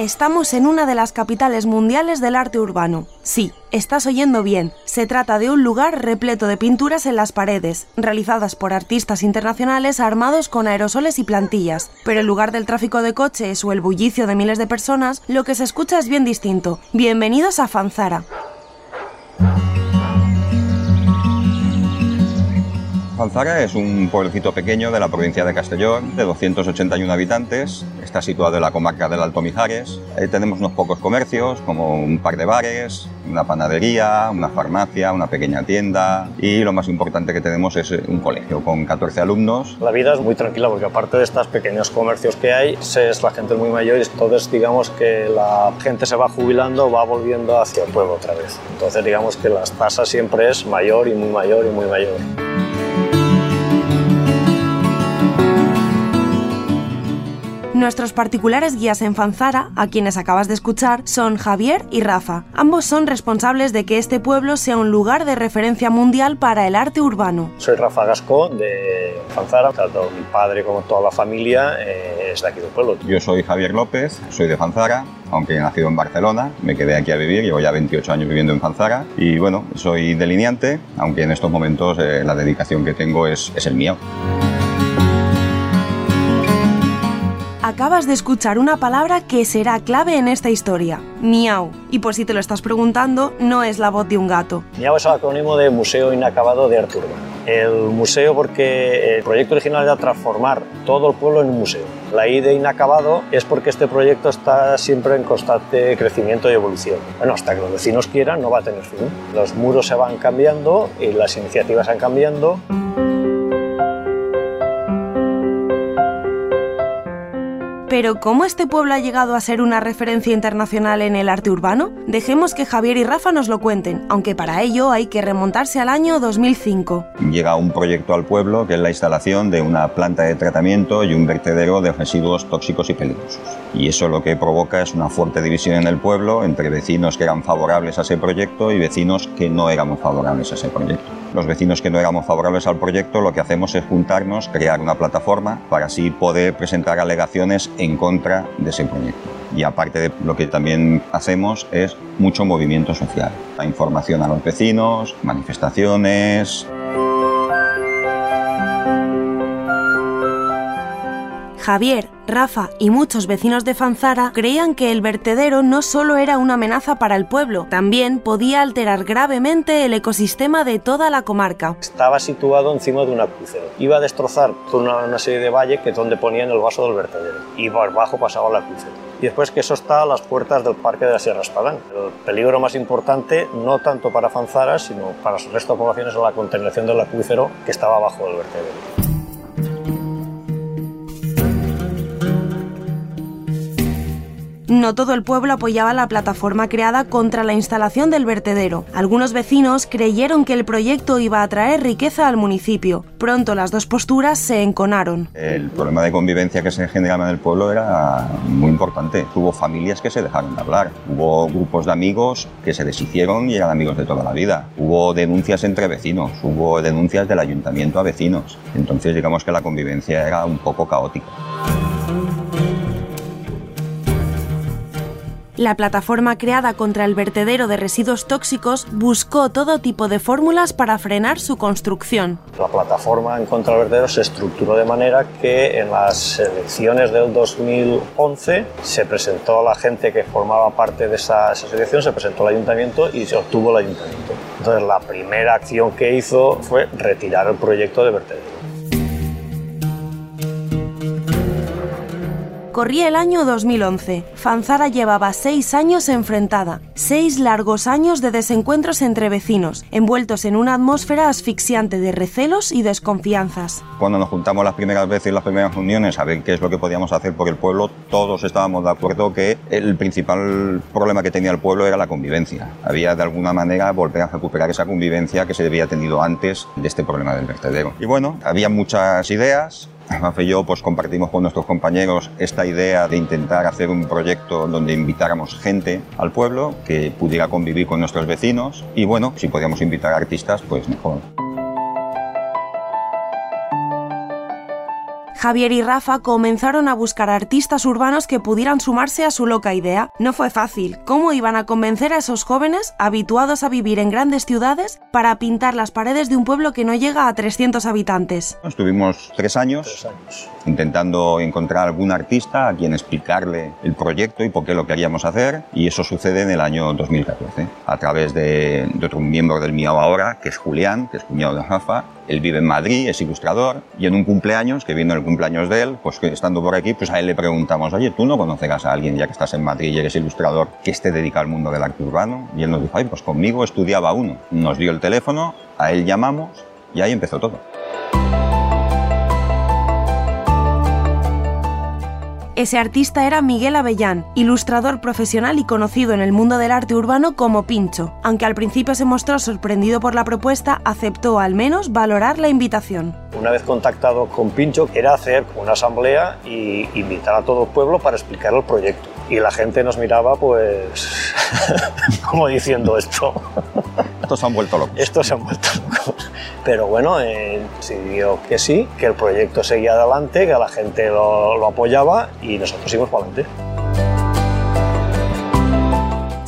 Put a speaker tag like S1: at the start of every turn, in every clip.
S1: Estamos en una de las capitales mundiales del arte urbano. Sí, estás oyendo bien. Se trata de un lugar repleto de pinturas en las paredes, realizadas por artistas internacionales armados con aerosoles y plantillas. Pero en lugar del tráfico de coches o el bullicio de miles de personas, lo que se escucha es bien distinto. Bienvenidos a Fanzara.
S2: Fanzara es un pueblecito pequeño de la provincia de Castellón, de 281 habitantes. Está situado en la comarca del Alto Mijares. Ahí tenemos unos pocos comercios, como un par de bares, una panadería, una farmacia, una pequeña tienda y lo más importante que tenemos es un colegio con 14 alumnos.
S3: La vida es muy tranquila porque aparte de estos pequeños comercios que hay, es la gente muy mayor y entonces digamos que la gente se va jubilando, va volviendo hacia el pueblo otra vez. Entonces digamos que las tasas siempre es mayor y muy mayor y muy mayor.
S1: Nuestros particulares guías en Fanzara, a quienes acabas de escuchar, son Javier y Rafa. Ambos son responsables de que este pueblo sea un lugar de referencia mundial para el arte urbano.
S3: Soy Rafa Gasco de Fanzara, tanto mi padre como toda la familia eh, es de aquí del pueblo.
S2: Yo soy Javier López, soy de Fanzara, aunque he nacido en Barcelona, me quedé aquí a vivir, llevo ya 28 años viviendo en Fanzara y bueno, soy delineante, aunque en estos momentos eh, la dedicación que tengo es, es el mío.
S1: Acabas de escuchar una palabra que será clave en esta historia, miau. Y por si te lo estás preguntando, no es la voz de un gato.
S3: Miau es el acrónimo de Museo Inacabado de Arte Urbano. El museo porque el proyecto original era transformar todo el pueblo en un museo. La I de inacabado es porque este proyecto está siempre en constante crecimiento y evolución. Bueno, hasta que los vecinos quieran no va a tener fin. Los muros se van cambiando y las iniciativas van cambiando.
S1: Pero ¿cómo este pueblo ha llegado a ser una referencia internacional en el arte urbano? Dejemos que Javier y Rafa nos lo cuenten, aunque para ello hay que remontarse al año 2005.
S2: Llega un proyecto al pueblo que es la instalación de una planta de tratamiento y un vertedero de residuos tóxicos y peligrosos. Y eso lo que provoca es una fuerte división en el pueblo entre vecinos que eran favorables a ese proyecto y vecinos que no éramos favorables a ese proyecto. Los vecinos que no éramos favorables al proyecto lo que hacemos es juntarnos, crear una plataforma para así poder presentar alegaciones en contra de ese proyecto. Y aparte de lo que también hacemos es mucho movimiento social, la información a los vecinos, manifestaciones.
S1: Javier, Rafa y muchos vecinos de Fanzara creían que el vertedero no solo era una amenaza para el pueblo, también podía alterar gravemente el ecosistema de toda la comarca.
S3: Estaba situado encima de una crucero. Iba a destrozar toda una, serie de valles que es donde ponían el vaso del vertedero y por abajo pasaba la crucero. Y después que eso está las puertas del Parque de la Sierra Espadán. El peligro más importante, no tanto para Fanzara, sino para el resto poblaciones, es la contaminación del acuífero que estaba abajo del vertedero.
S1: No todo el pueblo apoyaba la plataforma creada contra la instalación del vertedero. Algunos vecinos creyeron que el proyecto iba a traer riqueza al municipio. Pronto las dos posturas se enconaron.
S2: El problema de convivencia que se generaba en el pueblo era muy importante. Hubo familias que se dejaron de hablar. Hubo grupos de amigos que se deshicieron y eran amigos de toda la vida. Hubo denuncias entre vecinos. Hubo denuncias del ayuntamiento a vecinos. Entonces digamos que la convivencia era un poco caótica.
S1: La plataforma creada contra el vertedero de residuos tóxicos buscó todo tipo de fórmulas para frenar su construcción.
S3: La plataforma en contra del vertedero se estructuró de manera que en las elecciones del 2011 se presentó a la gente que formaba parte de esa, esa selección, se presentó al ayuntamiento y se obtuvo el ayuntamiento. Entonces la primera acción que hizo fue retirar el proyecto de vertedero.
S1: Corría el año 2011. Fanzara llevaba seis años enfrentada, seis largos años de desencuentros entre vecinos, envueltos en una atmósfera asfixiante de recelos y desconfianzas.
S2: Cuando nos juntamos las primeras veces, las primeras reuniones, a ver qué es lo que podíamos hacer por el pueblo, todos estábamos de acuerdo que el principal problema que tenía el pueblo era la convivencia. Había de alguna manera volver a recuperar esa convivencia que se había tenido antes de este problema del vertedero. Y bueno, había muchas ideas, Rafa y yo pues compartimos con nuestros compañeros esta idea de intentar hacer un proyecto donde invitáramos gente al pueblo que pudiera convivir con nuestros vecinos y bueno, si podíamos invitar artistas pues mejor.
S1: Javier y Rafa comenzaron a buscar artistas urbanos que pudieran sumarse a su loca idea. No fue fácil. ¿Cómo iban a convencer a esos jóvenes, habituados a vivir en grandes ciudades, para pintar las paredes de un pueblo que no llega a 300 habitantes?
S2: Estuvimos tres años,
S3: Tres años.
S2: intentando encontrar algún artista a quien explicarle el proyecto y por qué lo queríamos hacer y eso sucede en el año 2014 a través de, de otro miembro del Miau ahora, que es Julián, que es cuñado de Rafa. Él vive en Madrid, es ilustrador y en un cumpleaños, que vino el cumpleaños de él, pues estando por aquí, pues a él le preguntamos, oye, ¿tú no conocerás a alguien ya que estás en Madrid y eres ilustrador que esté dedicado al mundo del arte urbano? Y él nos dijo, ay, pues conmigo estudiaba uno. Nos dio el teléfono, a él llamamos y ahí empezó todo.
S1: Ese artista era Miguel Avellán, ilustrador profesional y conocido en el mundo del arte urbano como Pincho. Aunque al principio se mostró sorprendido por la propuesta, aceptó al menos valorar la invitación.
S3: Una vez contactado con Pincho, era hacer una asamblea y invitar a todo el pueblo para explicar el proyecto. Y la gente nos miraba, pues, como diciendo esto.
S2: Estos se han vuelto locos.
S3: Estos se han vuelto locos. Pero bueno, eh, decidió que sí, que el proyecto seguía adelante, que la gente lo, lo apoyaba y nosotros íbamos para adelante.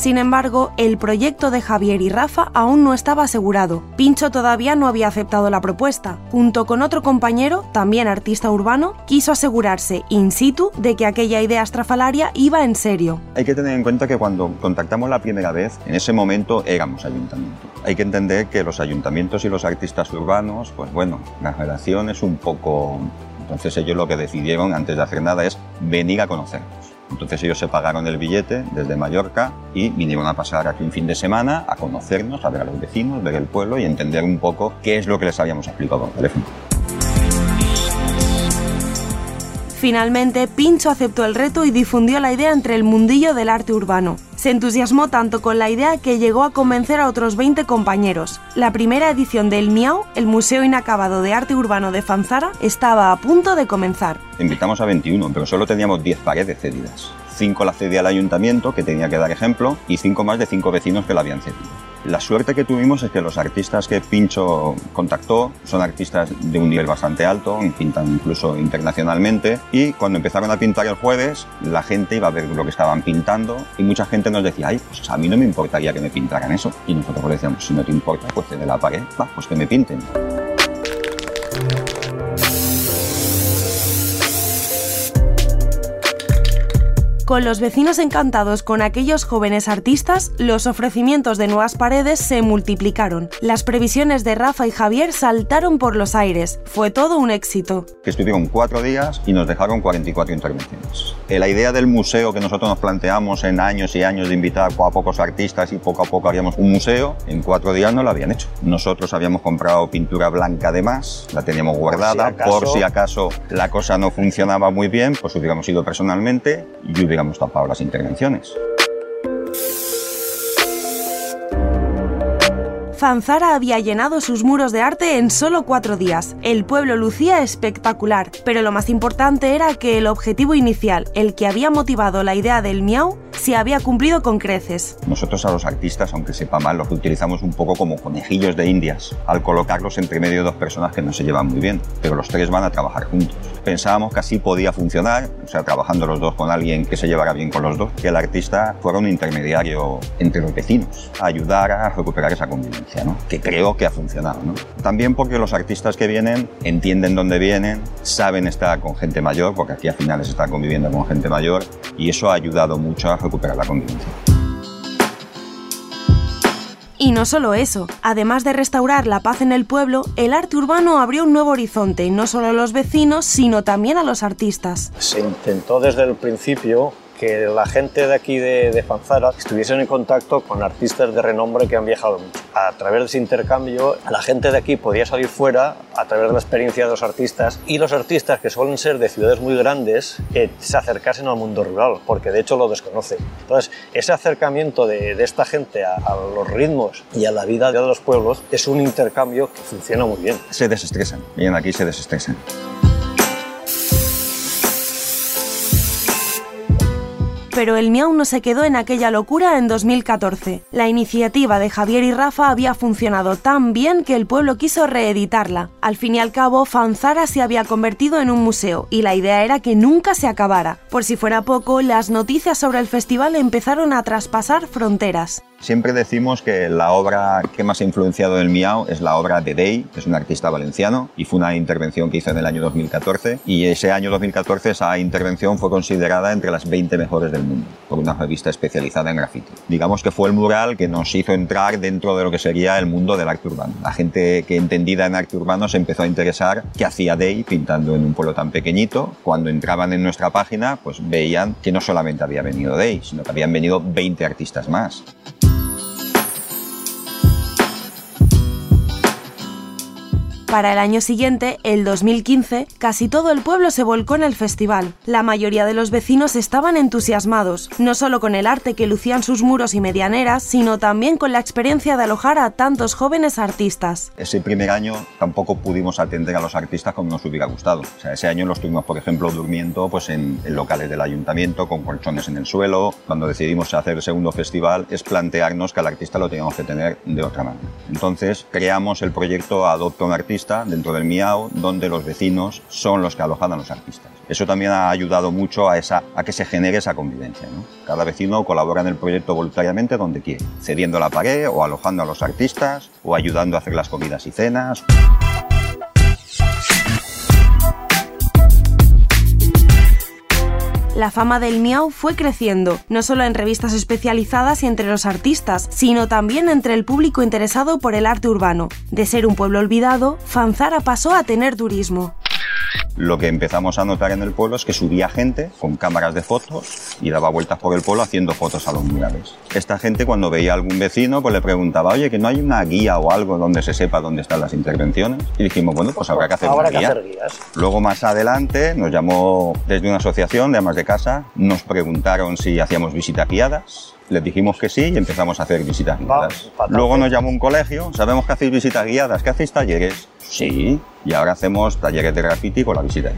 S1: Sin embargo, el proyecto de Javier y Rafa aún no estaba asegurado. Pincho todavía no había aceptado la propuesta. Junto con otro compañero, también artista urbano, quiso asegurarse in situ de que aquella idea estrafalaria iba en serio.
S2: Hay que tener en cuenta que cuando contactamos la primera vez, en ese momento éramos ayuntamiento. Hay que entender que los ayuntamientos y los artistas urbanos, pues bueno, la relación es un poco... Entonces ellos lo que decidieron antes de hacer nada es venir a conocernos. Entonces ellos se pagaron el billete desde Mallorca y vinieron a pasar aquí un fin de semana a conocernos, a ver a los vecinos, ver el pueblo y entender un poco qué es lo que les habíamos explicado por teléfono.
S1: Finalmente, Pincho aceptó el reto y difundió la idea entre el mundillo del arte urbano. Se entusiasmó tanto con la idea que llegó a convencer a otros 20 compañeros. La primera edición del Miau, el Museo Inacabado de Arte Urbano de Fanzara, estaba a punto de comenzar.
S2: Invitamos a 21, pero solo teníamos 10 paredes cedidas. 5 la cedía al ayuntamiento, que tenía que dar ejemplo, y 5 más de 5 vecinos que la habían cedido. La suerte que tuvimos es que los artistas que Pincho contactó son artistas de un nivel bastante alto, pintan incluso internacionalmente, y cuando empezaron a pintar el jueves, la gente iba a ver lo que estaban pintando, y mucha gente nos decía, ay, pues a mí no me importaría que me pintaran eso. Y nosotros le decíamos, si no te importa, pues de la pared, va, pues que me pinten.
S1: Con los vecinos encantados con aquellos jóvenes artistas, los ofrecimientos de nuevas paredes se multiplicaron. Las previsiones de Rafa y Javier saltaron por los aires. Fue todo un éxito.
S2: que estuvieron cuatro días y nos dejaron 44 intervenciones. Eh, La idea del museo que nosotros nos planteamos en años y años de invitar a pocos artistas y poco a poco haríamos un museo, en cuatro días no lo habían hecho. Nosotros habíamos comprado pintura blanca de más, la teníamos guardada,
S3: acaso.
S2: por si acaso la cosa no funcionaba muy bien, pues hubiéramos ido personalmente y hubiéramos tapado las intervenciones.
S1: Fanzara había llenado sus muros de arte en solo cuatro días. El pueblo lucía espectacular, pero lo más importante era que el objetivo inicial, el que había motivado la idea del miau, se había cumplido con creces.
S2: Nosotros a los artistas, aunque sepa mal, los utilizamos un poco como conejillos de indias, al colocarlos entre medio de dos personas que no se llevan muy bien, pero los tres van a trabajar juntos. Pensábamos que así podía funcionar, o sea, trabajando los dos con alguien que se llevara bien con los dos, que el artista fuera un intermediario entre los vecinos, a ayudar a recuperar esa convivencia, ¿no? que creo que ha funcionado. ¿no? También porque los artistas que vienen entienden dónde vienen, saben estar con gente mayor, porque aquí al final se está conviviendo con gente mayor, y eso ha ayudado mucho a recuperar la convivencia.
S1: Y no solo eso, además de restaurar la paz en el pueblo, el arte urbano abrió un nuevo horizonte, no solo a los vecinos, sino también a los artistas.
S3: Se intentó desde el principio que la gente de aquí de, de Fanzara estuviesen en contacto con artistas de renombre que han viajado. A través de ese intercambio, la gente de aquí podía salir fuera a través de la experiencia de los artistas y los artistas que suelen ser de ciudades muy grandes que se acercasen al mundo rural, porque de hecho lo desconocen. Entonces, ese acercamiento de, esta gente a, los ritmos y a la vida de los pueblos es un intercambio que funciona muy bien.
S2: Se desestresan, vienen aquí se desestresan.
S1: Pero el Miau no se quedó en aquella locura en 2014. La iniciativa de Javier y Rafa había funcionado tan bien que el pueblo quiso reeditarla. Al fin y al cabo, Fanzara se había convertido en un museo y la idea era que nunca se acabara. Por si fuera poco, las noticias sobre el festival empezaron a traspasar fronteras.
S2: Siempre decimos que la obra que más ha influenciado el Miau es la obra de Day, que es un artista valenciano, y fue una intervención que hizo en el año 2014. Y ese año 2014 esa intervención fue considerada entre las 20 mejores del mundo por una revista especializada en graffiti. Digamos que fue el mural que nos hizo entrar dentro de lo que sería el mundo del arte urbano. La gente que entendida en arte urbano se empezó a interesar qué hacía Day pintando en un pueblo tan pequeñito. Cuando entraban en nuestra página, pues veían que no solamente había venido Day, sino que habían venido 20 artistas más.
S1: Para el año siguiente, el 2015, casi todo el pueblo se volcó en el festival. La mayoría de los vecinos estaban entusiasmados, no solo con el arte que lucían sus muros y medianeras, sino también con la experiencia de alojar a tantos jóvenes artistas.
S2: Ese primer año tampoco pudimos atender a los artistas como nos hubiera gustado. O sea, ese año los tuvimos, por ejemplo, durmiendo pues, en, en locales del ayuntamiento, con colchones en el suelo. Cuando decidimos hacer el segundo festival es plantearnos que al artista lo teníamos que tener de otra manera. Entonces creamos el proyecto Adopta un Artista dentro del Miau, donde los vecinos son los que alojan a los artistas. Eso también ha ayudado mucho a, esa, a que se genere esa convivencia. Cada vecino colabora en el proyecto voluntariamente donde quiere, cediendo la pared o alojando a los artistas o ayudando a hacer las comidas y cenas.
S1: La fama del Miau fue creciendo, no solo en revistas especializadas y entre los artistas, sino también entre el público interesado por el arte urbano. De ser un pueblo olvidado, Fanzara pasó a tener turismo.
S2: Lo que empezamos a notar en el pueblo es que subía gente con cámaras de fotos y daba vueltas por el pueblo haciendo fotos a los murales. Esta gente cuando veía a algún vecino pues le preguntaba, oye, que no hay una guía o algo donde se sepa dónde están las intervenciones. Y dijimos, bueno, pues habrá que hacer
S3: Habrá
S2: una
S3: que
S2: guía.
S3: hacer guías.
S2: Luego más adelante nos llamó desde una asociación de amas de casa, nos preguntaron si hacíamos visitas guiadas. Les dijimos que sí y empezamos a hacer visitas guiadas. Luego nos llamó un colegio, sabemos que hacéis visitas guiadas, que hacéis talleres. Sí, y ahora hacemos talleres de graffiti con la visita.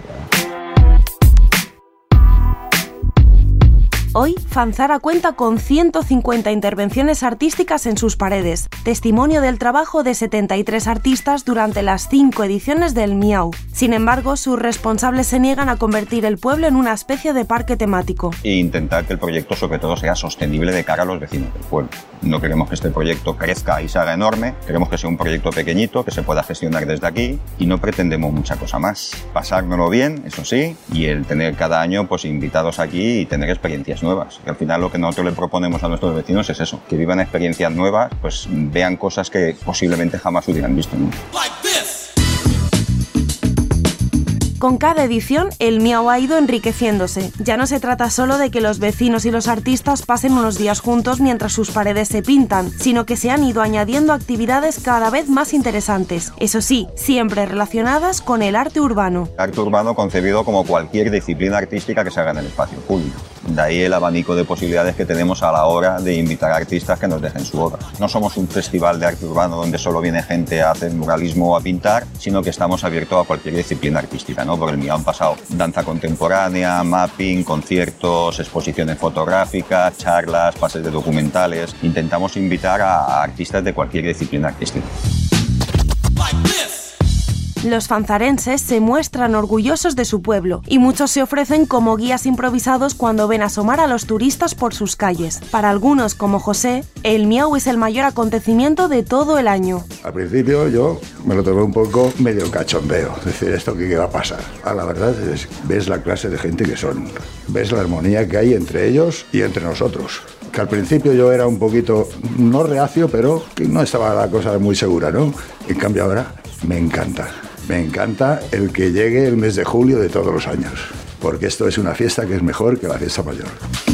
S1: Hoy, Fanzara cuenta con 150 intervenciones artísticas en sus paredes, testimonio del trabajo de 73 artistas durante las cinco ediciones del Miau. Sin embargo, sus responsables se niegan a convertir el pueblo en una especie de parque temático.
S2: E intentar que el proyecto sobre todo sea sostenible de cara a los vecinos del pueblo. No queremos que este proyecto crezca y se haga enorme, queremos que sea un proyecto pequeñito, que se pueda gestionar desde aquí y no pretendemos mucha cosa más. Pasárnoslo bien, eso sí, y el tener cada año pues invitados aquí y tener experiencias nuevas. Y al final lo que nosotros le proponemos a nuestros vecinos es eso, que vivan experiencias nuevas, pues vean cosas que posiblemente jamás hubieran visto.
S1: Con cada edición, el Miau ha ido enriqueciéndose. Ya no se trata solo de que los vecinos y los artistas pasen unos días juntos mientras sus paredes se pintan, sino que se han ido añadiendo actividades cada vez más interesantes. Eso sí, siempre relacionadas con el arte urbano.
S2: Arte urbano concebido como cualquier disciplina artística que se haga en el espacio público. De ahí el abanico de posibilidades que tenemos a la hora de invitar a artistas que nos dejen su obra. No somos un festival de arte urbano donde solo viene gente a hacer muralismo o a pintar, sino que estamos abiertos a cualquier disciplina artística. ¿no? Por el mío han pasado danza contemporánea, mapping, conciertos, exposiciones fotográficas, charlas, pases de documentales. Intentamos invitar a artistas de cualquier disciplina artística.
S1: Los fanzarenses se muestran orgullosos de su pueblo y muchos se ofrecen como guías improvisados cuando ven asomar a los turistas por sus calles. Para algunos, como José, el Miau es el mayor acontecimiento de todo el año.
S4: Al principio yo me lo tomé un poco medio cachondeo, es decir, ¿esto qué va a pasar? A la verdad es, ves la clase de gente que son, ves la armonía que hay entre ellos y entre nosotros. que al principio yo era un poquito, no reacio, pero que no estaba la cosa muy segura, ¿no? En cambio ahora me encanta. Me encanta el que llegue el mes de julio de todos los años, porque esto es una fiesta que es mejor que la fiesta mayor.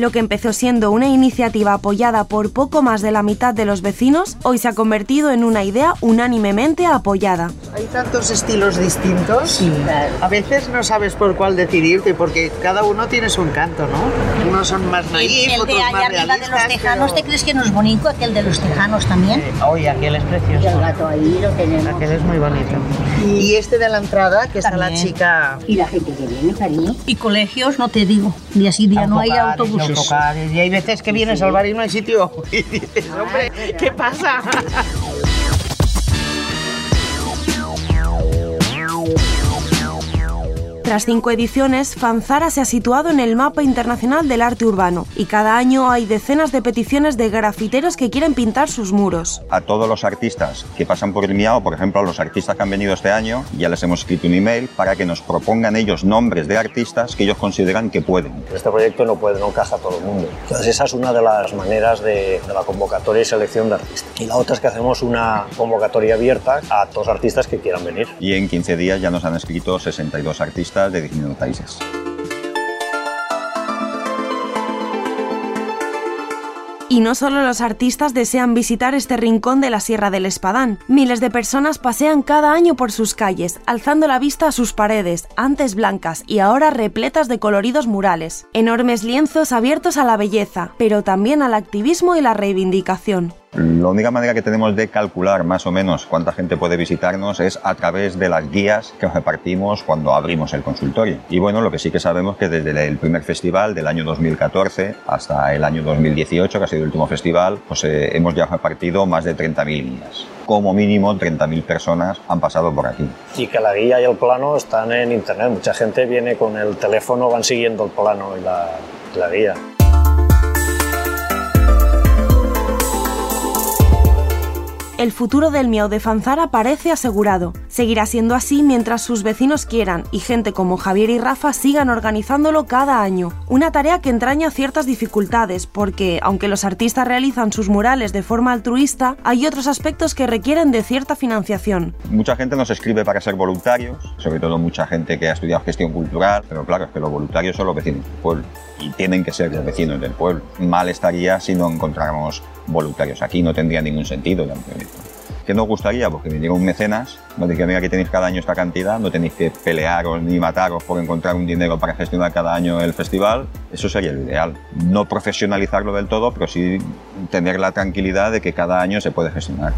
S1: Lo que empezó siendo una iniciativa apoyada por poco más de la mitad de los vecinos, hoy se ha convertido en una idea unánimemente apoyada.
S5: Hay tantos estilos distintos.
S6: Sí.
S5: A veces no sabes por cuál decidirte, porque cada uno tiene su encanto, ¿no? Unos son más naif,
S6: el,
S5: otros
S6: de allá arriba de los tejanos,
S5: pero-
S6: ¿te crees que no es bonito aquel de los tejanos también?
S5: Oye, aquel es
S6: Y
S5: precioso.
S6: el gato ahí lo tenemos.
S5: Aquel es muy bonito. Y este de la entrada, que está la
S6: También.
S5: chica...
S6: Y la gente que viene, cariño. Y colegios, no te digo. Día sí, día no hay autobuses.
S5: Y hay veces que vienes al bar y no hay sitio. Y dices, hombre, ¿qué pasa?
S1: Tras cinco ediciones, Fanzara se ha situado en el mapa internacional del arte urbano y cada año hay decenas de peticiones de grafiteros que quieren pintar sus muros.
S2: A todos los artistas que pasan por el Miao, por ejemplo, a los artistas que han venido este año, ya les hemos escrito un email para que nos propongan ellos nombres de artistas que ellos consideran que pueden.
S3: Este proyecto no puede, no encaja a todo el mundo. Entonces esa es una de las maneras de, de la convocatoria y selección de artistas. Y la otra es que hacemos una convocatoria abierta a todos los artistas que quieran venir.
S2: Y en 15 días ya nos han escrito 62 artistas de distintos países.
S1: Y no solo los artistas desean visitar este rincón de la Sierra del Espadán. Miles de personas pasean cada año por sus calles, alzando la vista a sus paredes, antes blancas y ahora repletas de coloridos murales. Enormes lienzos abiertos a la belleza, pero también al activismo y la reivindicación.
S2: La única manera que tenemos de calcular más o menos cuánta gente puede visitarnos es a través de las guías que repartimos cuando abrimos el consultorio. Y bueno, lo que sí que sabemos que desde el primer festival del año 2014 hasta el año 2018, que ha sido el último festival, pues eh, hemos ya repartido más de 30.000 guías. Como mínimo 30.000 personas han pasado por aquí.
S3: Y que la guía y el plano están en internet. Mucha gente viene con el teléfono, van siguiendo el plano y la guía.
S1: El futuro del Miau de Fanzara parece asegurado. Seguirá siendo así mientras sus vecinos quieran y gente como Javier y Rafa sigan organizándolo cada año. Una tarea que entraña ciertas dificultades porque, aunque los artistas realizan sus murales de forma altruista, hay otros aspectos que requieren de cierta financiación.
S2: Mucha gente nos escribe para ser voluntarios, sobre todo mucha gente que ha estudiado gestión cultural, pero claro, es que los voluntarios son los vecinos del pueblo y tienen que ser los vecinos del pueblo. Mal estaría si no encontráramos voluntarios aquí, no tendría ningún sentido ¿Qué nos gustaría? Porque viniera un mecenas, nos dijera, mira, que tenéis cada año esta cantidad, no tenéis que pelearos ni mataros por encontrar un dinero para gestionar cada año el festival. Eso sería lo ideal. No profesionalizarlo del todo, pero sí tener la tranquilidad de que cada año se puede gestionar.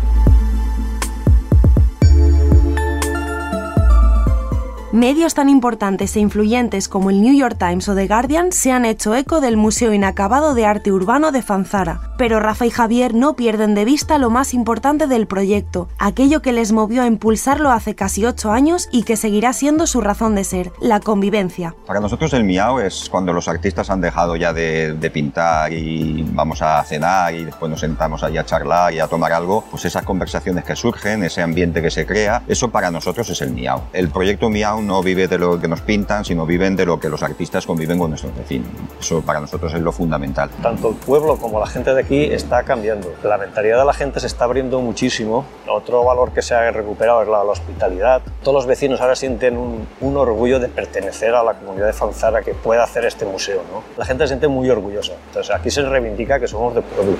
S1: Medios tan importantes e influyentes como el New York Times o The Guardian se han hecho eco del Museo Inacabado de Arte Urbano de Fanzara, pero Rafa y Javier no pierden de vista lo más importante del proyecto, aquello que les movió a impulsarlo hace casi ocho años y que seguirá siendo su razón de ser, la convivencia.
S2: Para nosotros el miau es cuando los artistas han dejado ya de, de pintar y vamos a cenar y después nos sentamos ahí a charlar y a tomar algo, pues esas conversaciones que surgen, ese ambiente que se crea, eso para nosotros es el miau. El proyecto miau no vive de lo que nos pintan, sino viven de lo que los artistas conviven con nuestros vecinos. Eso para nosotros es lo fundamental.
S3: Tanto el pueblo como la gente de aquí está cambiando. La mentalidad de la gente se está abriendo muchísimo. Otro valor que se ha recuperado es la, hospitalidad. Todos los vecinos ahora sienten un, un, orgullo de pertenecer a la comunidad de Fanzara que pueda hacer este museo. ¿no? La gente se siente muy orgullosa. Entonces aquí se reivindica que somos de pueblo.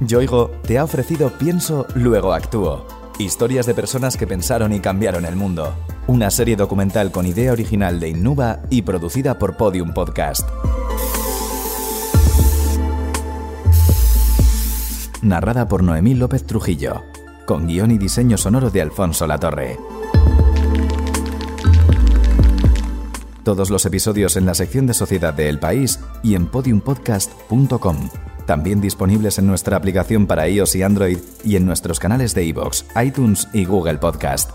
S7: Yoigo te ha ofrecido Pienso, luego actúo. Historias de personas que pensaron y cambiaron el mundo. Una serie documental con idea original de Innuba y producida por Podium Podcast. Narrada por Noemí López Trujillo. Con guion y diseño sonoro de Alfonso Latorre. Todos los episodios en la sección de Sociedad de El País y en podiumpodcast.com. También disponibles en nuestra aplicación para iOS y Android y en nuestros canales de iVoox, iTunes y Google Podcast.